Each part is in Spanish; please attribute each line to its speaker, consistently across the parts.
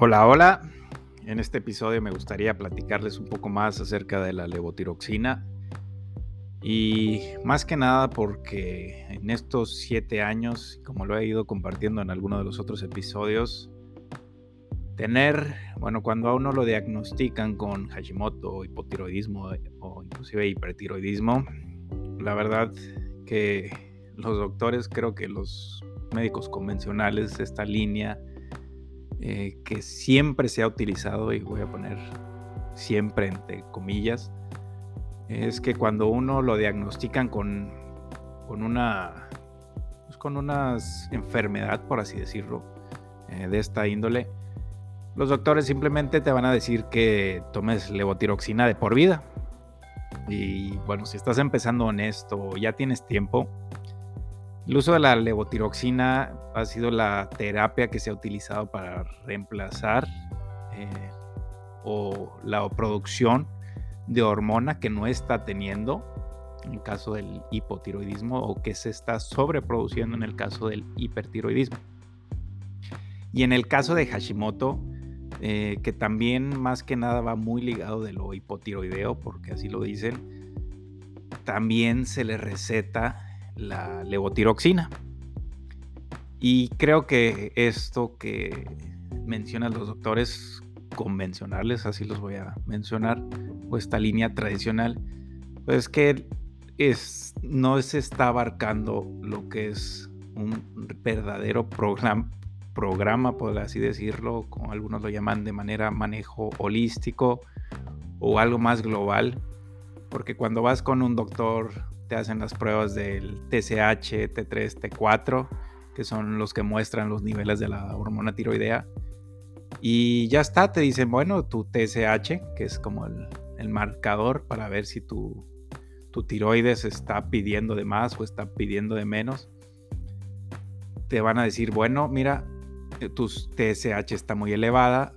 Speaker 1: Hola, hola. En este episodio me gustaría platicarles un poco más acerca de la levotiroxina y más que nada porque en estos siete años, como lo he ido compartiendo en alguno de los otros episodios, tener, bueno, cuando a uno lo diagnostican con Hashimoto, hipotiroidismo o inclusive hipertiroidismo, la verdad que los doctores, creo que los médicos convencionales, esta línea, eh, que siempre se ha utilizado, y voy a poner siempre entre comillas, es que cuando uno lo diagnostican con, con una pues con una enfermedad, por así decirlo, eh, de esta índole, los doctores simplemente te van a decir que tomes levotiroxina de por vida. Y bueno, si estás empezando en esto, ya tienes tiempo, el uso de la levotiroxina ha sido la terapia que se ha utilizado para reemplazar eh, o la producción de hormona que no está teniendo en caso del hipotiroidismo o que se está sobreproduciendo en el caso del hipertiroidismo. Y en el caso de Hashimoto, eh, que también más que nada va muy ligado de lo hipotiroideo, porque así lo dicen, también se le receta la levotiroxina. Y creo que esto que mencionan los doctores convencionales, así los voy a mencionar, o esta línea tradicional, pues que es, no se está abarcando lo que es un verdadero programa, programa, por así decirlo, como algunos lo llaman de manera manejo holístico o algo más global, porque cuando vas con un doctor te hacen las pruebas del TSH, T3, T4, que son los que muestran los niveles de la hormona tiroidea. Y ya está, te dicen, bueno, tu TSH, que es como el, marcador para ver si tu, tu tiroides está pidiendo de más o está pidiendo de menos. Te van a decir, bueno, mira, tu TSH está muy elevada,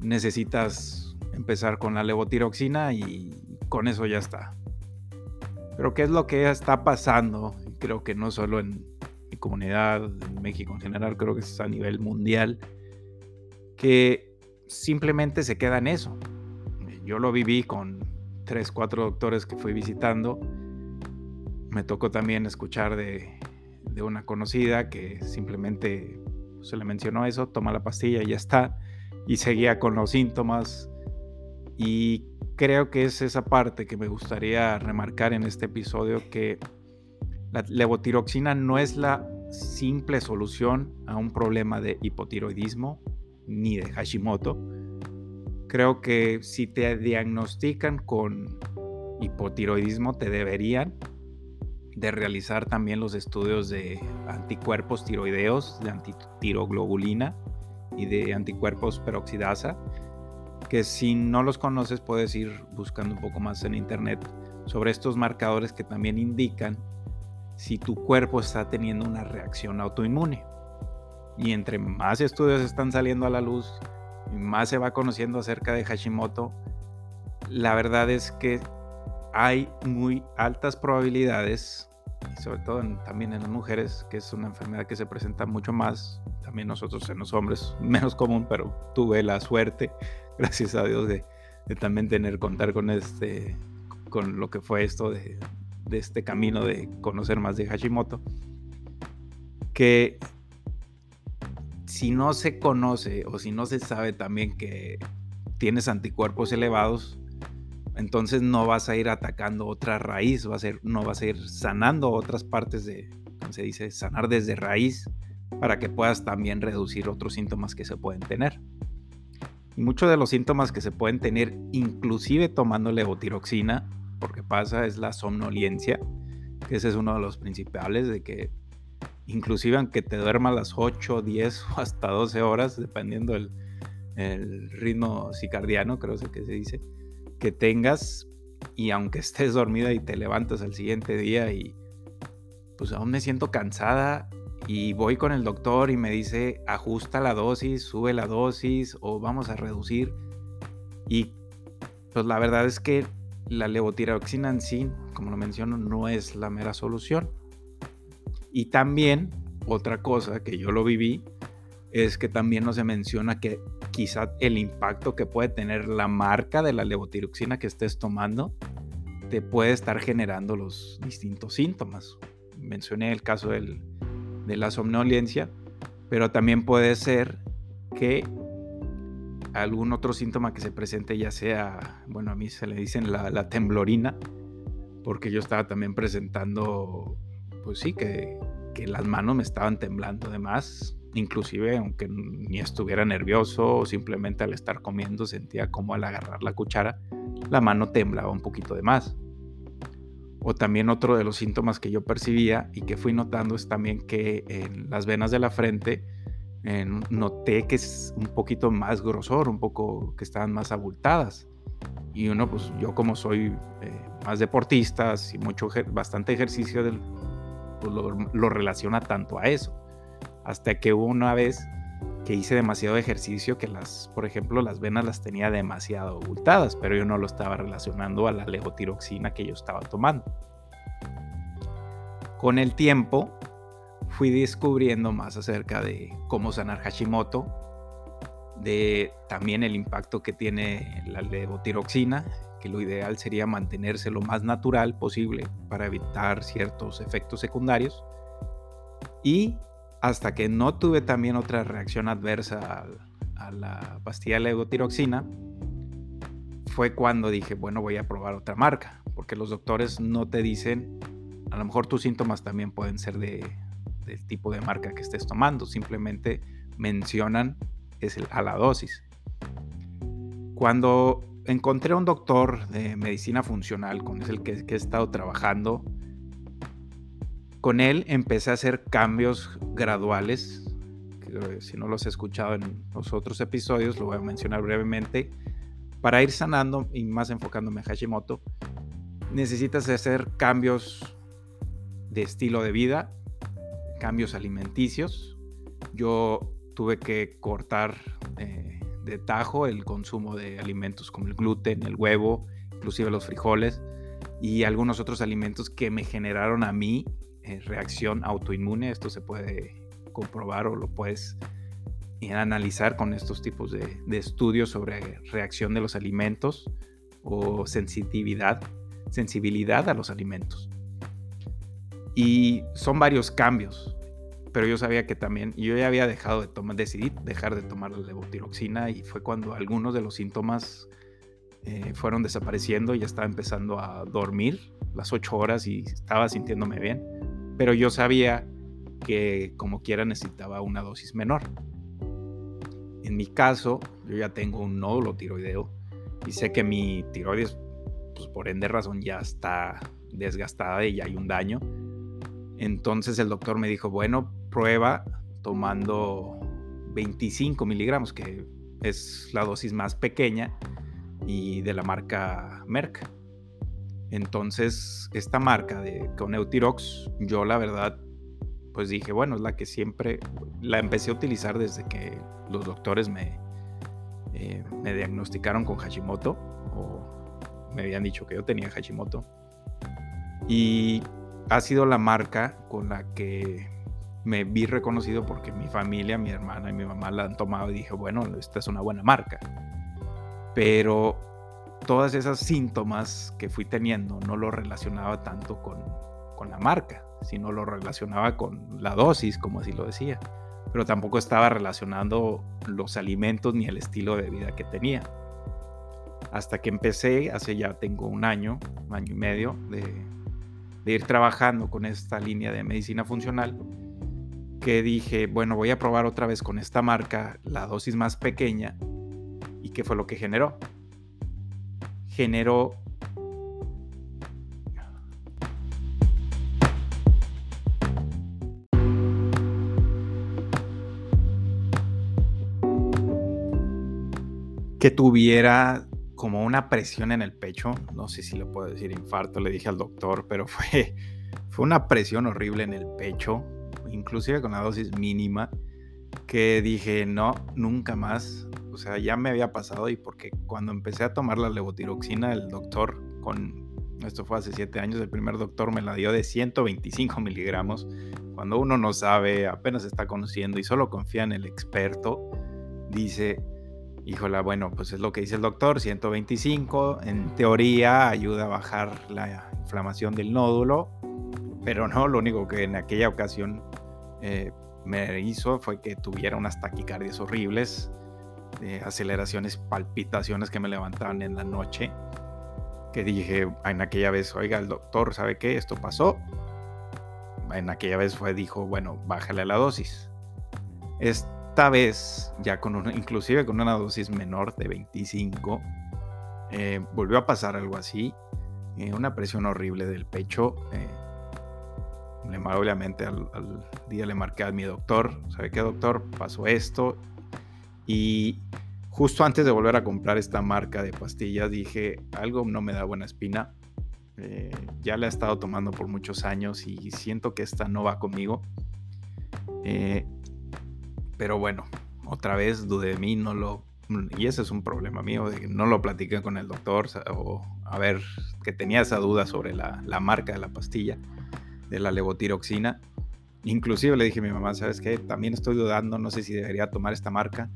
Speaker 1: necesitas empezar con la levotiroxina y con eso ya está. Pero ¿qué es lo que está pasando? Creo que no solo en mi comunidad, en México en general, creo que es a nivel mundial, que simplemente se queda en eso. Yo lo viví con tres, cuatro doctores que fui visitando. Me tocó también escuchar de, de una conocida que simplemente se le mencionó eso, toma la pastilla y ya está. Y seguía con los síntomas. Y creo que es esa parte que me gustaría remarcar en este episodio, que la levotiroxina no es la simple solución a un problema de hipotiroidismo ni de Hashimoto. Creo que si te diagnostican con hipotiroidismo, te deberían de realizar también los estudios de anticuerpos tiroideos, de antitiroglobulina y de anticuerpos peroxidasa que si no los conoces puedes ir buscando un poco más en internet sobre estos marcadores que también indican si tu cuerpo está teniendo una reacción autoinmune. Y entre más estudios están saliendo a la luz y más se va conociendo acerca de Hashimoto, la verdad es que hay muy altas probabilidades, sobre todo también en las mujeres, que es una enfermedad que se presenta mucho más, también nosotros en los hombres, menos común, pero tuve la suerte gracias a Dios, de, también tener, contar con este, con lo que fue esto de, este camino de conocer más de Hashimoto, que si no se conoce o si no se sabe también que tienes anticuerpos elevados, entonces no vas a ir atacando otra raíz, va a ser, no vas a ir sanando otras partes de, como se dice, sanar desde raíz para que puedas también reducir otros síntomas que se pueden tener. Y muchos de los síntomas que se pueden tener, inclusive tomando levotiroxina, porque pasa, es la somnolencia, que ese es uno de los principales, de que inclusive aunque te duermas las 8, 10 o hasta 12 horas, dependiendo del el ritmo cicardiano, creo que se dice, que tengas, y aunque estés dormida y te levantas al siguiente día y pues aún me siento cansada y voy con el doctor y me dice ajusta la dosis, sube la dosis o vamos a reducir. Y pues la verdad es que la levotiroxina en sí, como lo menciono, no es la mera solución. Y también otra cosa que yo lo viví es que también no se menciona que quizá el impacto que puede tener la marca de la levotiroxina que estés tomando te puede estar generando los distintos síntomas. Mencioné el caso de la somnolencia, pero también puede ser que algún otro síntoma que se presente, ya sea, bueno, a mí se le dicen la, temblorina, porque yo estaba también presentando, pues sí, que, que las manos me estaban temblando de más, inclusive aunque ni estuviera nervioso o simplemente al estar comiendo sentía como al agarrar la cuchara la mano temblaba un poquito de más. O también otro de los síntomas que yo percibía y que fui notando es también que en las venas de la frente noté que es un poquito más grosor, un poco que estaban más abultadas. Y uno, pues yo como soy eh, más deportista y mucho, bastante ejercicio, del, pues lo, relaciona tanto a eso. Hasta que una vez que hice demasiado ejercicio que las, por ejemplo, las venas las tenía demasiado abultadas, pero yo no lo estaba relacionando a la levotiroxina que yo estaba tomando. Con el tiempo fui descubriendo más acerca de cómo sanar Hashimoto, de también el impacto que tiene la levotiroxina, que lo ideal sería mantenerse lo más natural posible para evitar ciertos efectos secundarios. Y hasta que no tuve también otra reacción adversa a, la pastilla de levotiroxina, fue cuando dije, bueno, voy a probar otra marca, porque los doctores no te dicen, a lo mejor tus síntomas también pueden ser de, del tipo de marca que estés tomando, simplemente mencionan es el, a la dosis. Cuando encontré a un doctor de medicina funcional con el que, he estado trabajando, con él empecé a hacer cambios graduales. Eh, si no los he escuchado en los otros episodios, lo voy a mencionar brevemente. Para ir sanando y más enfocándome en Hashimoto, necesitas hacer cambios de estilo de vida cambios alimenticios. Yo tuve que cortar eh, de tajo el consumo de alimentos como el gluten, el huevo, inclusive los frijoles y algunos otros alimentos que me generaron a mí eh, reacción autoinmune. Esto se puede comprobar o lo puedes eh, analizar con estos tipos de, estudios sobre reacción de los alimentos o sensitividad, sensibilidad a los alimentos. Y son varios cambios, pero yo sabía que también, yo ya había dejado de tomar, decidí dejar de tomar la levotiroxina y fue cuando algunos de los síntomas eh, fueron desapareciendo, ya estaba empezando a dormir las ocho horas y estaba sintiéndome bien, pero yo sabía que como quiera necesitaba una dosis menor. En mi caso, yo ya tengo un nódulo tiroideo y sé que mi tiroides, pues por ende razón, ya está desgastada y ya hay un daño entonces el doctor me dijo, bueno, prueba tomando 25 miligramos, que es la dosis más pequeña y de la marca Merck. Entonces, esta marca de con Eutirox, yo la verdad, pues dije, bueno, es la que siempre la empecé a utilizar desde que los doctores me, eh, me diagnosticaron con Hashimoto, o me habían dicho que yo tenía Hashimoto. Y ha sido la marca con la que me vi reconocido porque mi familia, mi hermana y mi mamá la han tomado y dije, bueno, esta es una buena marca. Pero todas esas síntomas que fui teniendo no lo relacionaba tanto con, con la marca, sino lo relacionaba con la dosis, como así lo decía. Pero tampoco estaba relacionando los alimentos ni el estilo de vida que tenía. Hasta que empecé, hace ya tengo un año, año y medio, de de ir trabajando con esta línea de medicina funcional, que dije, bueno, voy a probar otra vez con esta marca la dosis más pequeña. ¿Y qué fue lo que generó? Generó que tuviera como una presión en el pecho, no sé si le puedo decir infarto, le dije al doctor, pero fue, fue una presión horrible en el pecho, inclusive con la dosis mínima, que dije, no, nunca más, o sea, ya me había pasado y porque cuando empecé a tomar la levotiroxina, el doctor, con, esto fue hace siete años, el primer doctor me la dio de 125 miligramos, cuando uno no sabe, apenas está conociendo y solo confía en el experto, dice, híjola, bueno, pues es lo que dice el doctor, 125, en teoría ayuda a bajar la inflamación del nódulo, pero no, lo único que en aquella ocasión eh, me hizo fue que tuviera unas taquicardias horribles, aceleraciones, palpitaciones que me levantaban en la noche, que dije en aquella vez, oiga, el doctor, ¿sabe qué? Esto pasó. En aquella vez fue, dijo, bueno, bájale la dosis. Esta vez, ya con una, inclusive con una dosis menor de 25, eh, volvió a pasar algo así, eh, una presión horrible del pecho. Eh, obviamente al, al, día le marqué a mi doctor, ¿sabe qué doctor? Pasó esto y justo antes de volver a comprar esta marca de pastillas dije, algo no me da buena espina. Eh, ya la he estado tomando por muchos años y siento que esta no va conmigo. Eh, pero bueno, otra vez dudé de mí, no lo... Y ese es un problema mío, no lo platiqué con el doctor o a ver, que tenía esa duda sobre la, la marca de la pastilla, de la levotiroxina. Inclusive le dije a mi mamá, ¿sabes qué? También estoy dudando, no sé si debería tomar esta marca.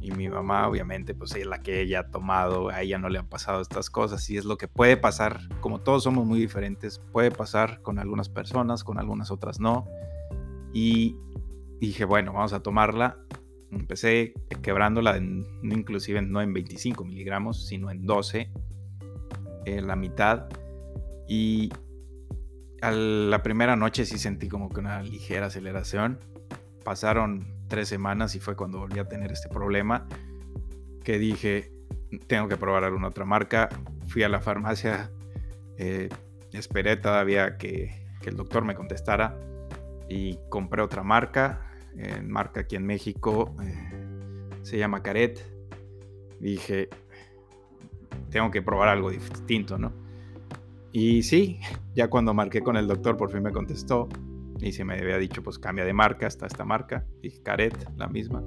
Speaker 1: Y mi mamá, obviamente, pues es la que ella ha tomado, a ella no le han pasado estas cosas y es lo que puede pasar, como todos somos muy diferentes, puede pasar con algunas personas, con algunas otras no. Y dije, bueno, vamos a tomarla. Empecé quebrándola, en, inclusive no en 25 miligramos, sino en 12, en la mitad. Y a la primera noche sí sentí como que una ligera aceleración. Pasaron tres semanas y fue cuando volví a tener este problema que dije, tengo que probar alguna otra marca. Fui a la farmacia, eh, esperé todavía que, el doctor me contestara y compré otra marca, marca aquí en México, eh, se llama Caret. Dije, tengo que probar algo distinto, ¿no? Y sí, ya cuando marqué con el doctor por fin me contestó y se me había dicho, pues cambia de marca, está esta marca. Y Caret, la misma.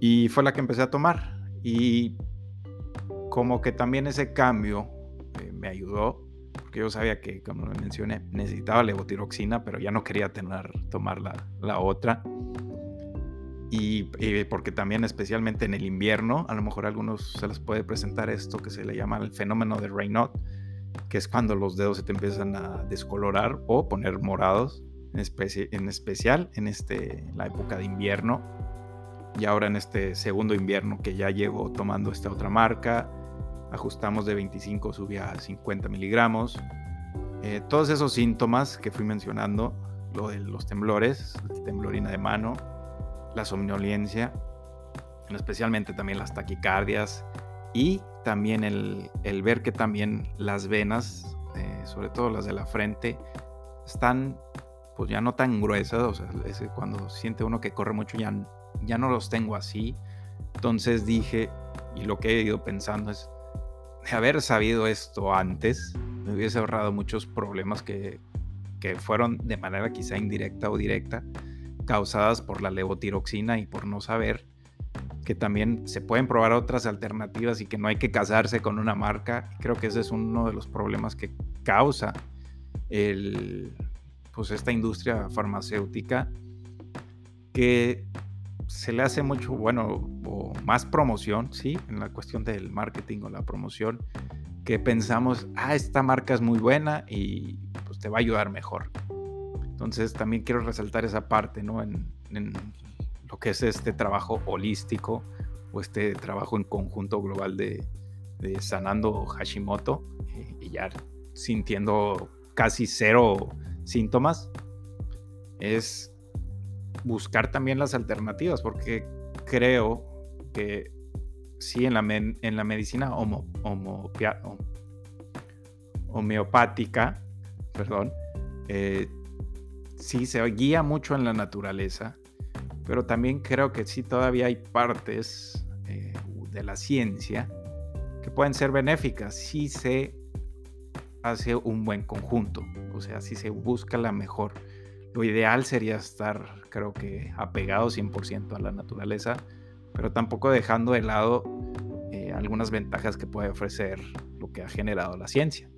Speaker 1: Y fue la que empecé a tomar. Y como que también ese cambio eh, me ayudó, porque yo sabía que, como lo mencioné, necesitaba levotiroxina, pero ya no quería tener, tomar la, la otra. Y, y, porque también especialmente en el invierno, a lo mejor a algunos se les puede presentar esto que se le llama el fenómeno de Raynaud, que es cuando los dedos se te empiezan a descolorar o poner morados en, especial en este, la época de invierno y ahora en este segundo invierno que ya llevo tomando esta otra marca, ajustamos de 25, subí a 50 miligramos. Eh, todos esos síntomas que fui mencionando, lo de los temblores, temblorina de mano, la somnolencia, especialmente también las taquicardias y también el, ver que también las venas, eh, sobre todo las de la frente, están pues ya no tan gruesas, o sea, cuando siente uno que corre mucho ya, ya no los tengo así. Entonces dije, y lo que he ido pensando es, de haber sabido esto antes, me hubiese ahorrado muchos problemas que, que fueron de manera quizá indirecta o directa, causadas por la levotiroxina y por no saber que también se pueden probar otras alternativas y que no hay que casarse con una marca. Creo que ese es uno de los problemas que causa el, pues esta industria farmacéutica que se le hace mucho, bueno, o más promoción, ¿sí? En la cuestión del marketing o la promoción, que pensamos, ah, esta marca es muy buena y pues te va a ayudar mejor. Entonces también quiero resaltar esa parte, ¿no? En, lo que es este trabajo holístico o este trabajo en conjunto global de, sanando Hashimoto eh, y ya sintiendo casi cero síntomas, es buscar también las alternativas, porque creo que sí en la, en la medicina homo, homeopática, perdón, eh, sí se guía mucho en la naturaleza, pero también creo que sí todavía hay partes eh, de la ciencia que pueden ser benéficas si se hace un buen conjunto, o sea, si se busca la mejor. Lo ideal sería estar, creo que, apegado 100% a la naturaleza, pero tampoco dejando de lado eh, algunas ventajas que puede ofrecer lo que ha generado la ciencia.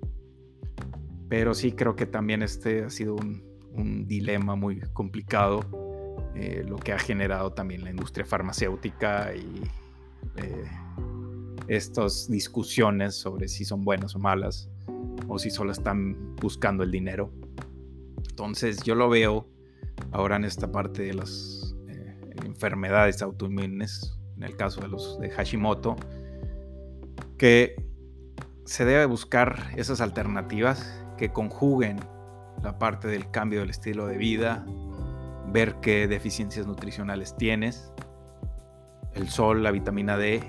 Speaker 1: Pero sí creo que también este ha sido un, dilema muy complicado, eh, lo que ha generado también la industria farmacéutica y eh, estas discusiones sobre si son buenas o malas o si solo están buscando el dinero. Entonces yo lo veo ahora en esta parte de las eh, enfermedades autoinmunes, en el caso de los de Hashimoto, que se debe buscar esas alternativas que conjuguen la parte del cambio del estilo de vida, ver qué deficiencias nutricionales tienes, el sol, la vitamina D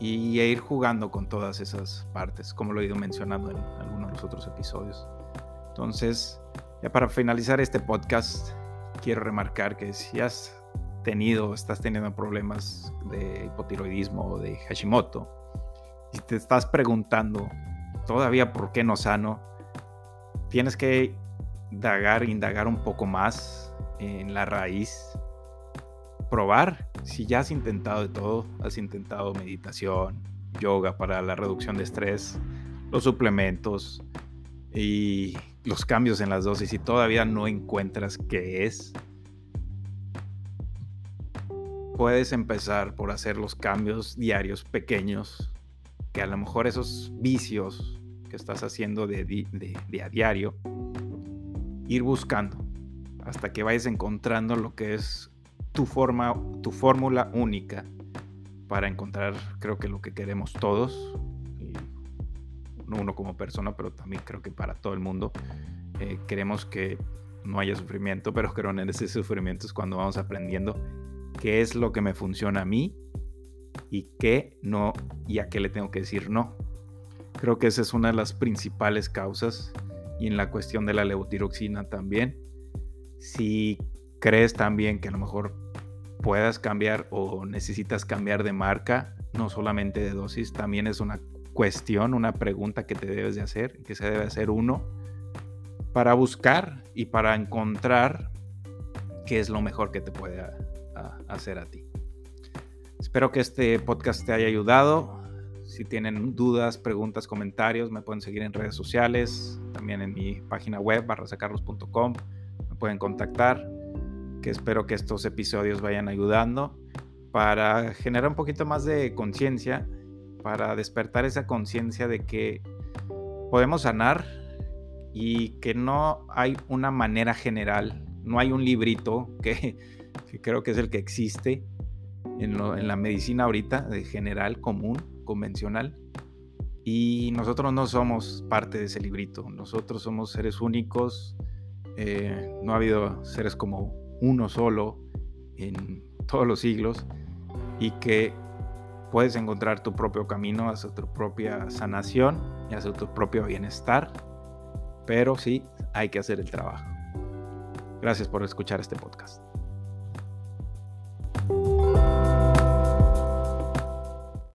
Speaker 1: y ir jugando con todas esas partes, como lo he ido mencionando en algunos de los otros episodios. Entonces, ya para finalizar este podcast, quiero remarcar que si has tenido, estás teniendo problemas de hipotiroidismo o de Hashimoto, y te estás preguntando todavía por qué no sano, tienes que indagar, indagar un poco más en la raíz, probar si ya has intentado de todo, has intentado meditación, yoga para la reducción de estrés, los suplementos y los cambios en las dosis y todavía no encuentras qué es, puedes empezar por hacer los cambios diarios pequeños, que a lo mejor esos vicios que estás haciendo de, a diario, ir buscando hasta que vayas encontrando lo que es tu forma, tu fórmula única para encontrar, creo que lo que queremos todos, no uno como persona, pero también creo que para todo el mundo, eh, queremos que no haya sufrimiento, pero creo en ese sufrimiento es cuando vamos aprendiendo qué es lo que me funciona a mí y qué no y a qué le tengo que decir no. Creo que esa es una de las principales causas y en la cuestión de la levotiroxina también. Si crees también que a lo mejor puedas cambiar o necesitas cambiar de marca, no solamente de dosis, también es una cuestión, una pregunta que te debes de hacer, que se debe hacer uno, para buscar y para encontrar qué es lo mejor que te puede hacer a ti. Espero que este podcast te haya ayudado. Si tienen dudas, preguntas, comentarios, me pueden seguir en redes sociales, también en mi página web, barrasacarlos.com. Me pueden contactar, que espero que estos episodios vayan ayudando para generar un poquito más de conciencia, para despertar esa conciencia de que podemos sanar y que no hay una manera general, no hay un librito que, creo que es el que existe en, la medicina ahorita, de general, común, convencional. Y nosotros no somos parte de ese librito, nosotros somos seres únicos, eh, no ha habido seres como uno solo en todos los siglos y que puedes encontrar tu propio camino hacia tu propia sanación y hacia tu propio bienestar, pero sí hay que hacer el trabajo. Gracias por escuchar este podcast.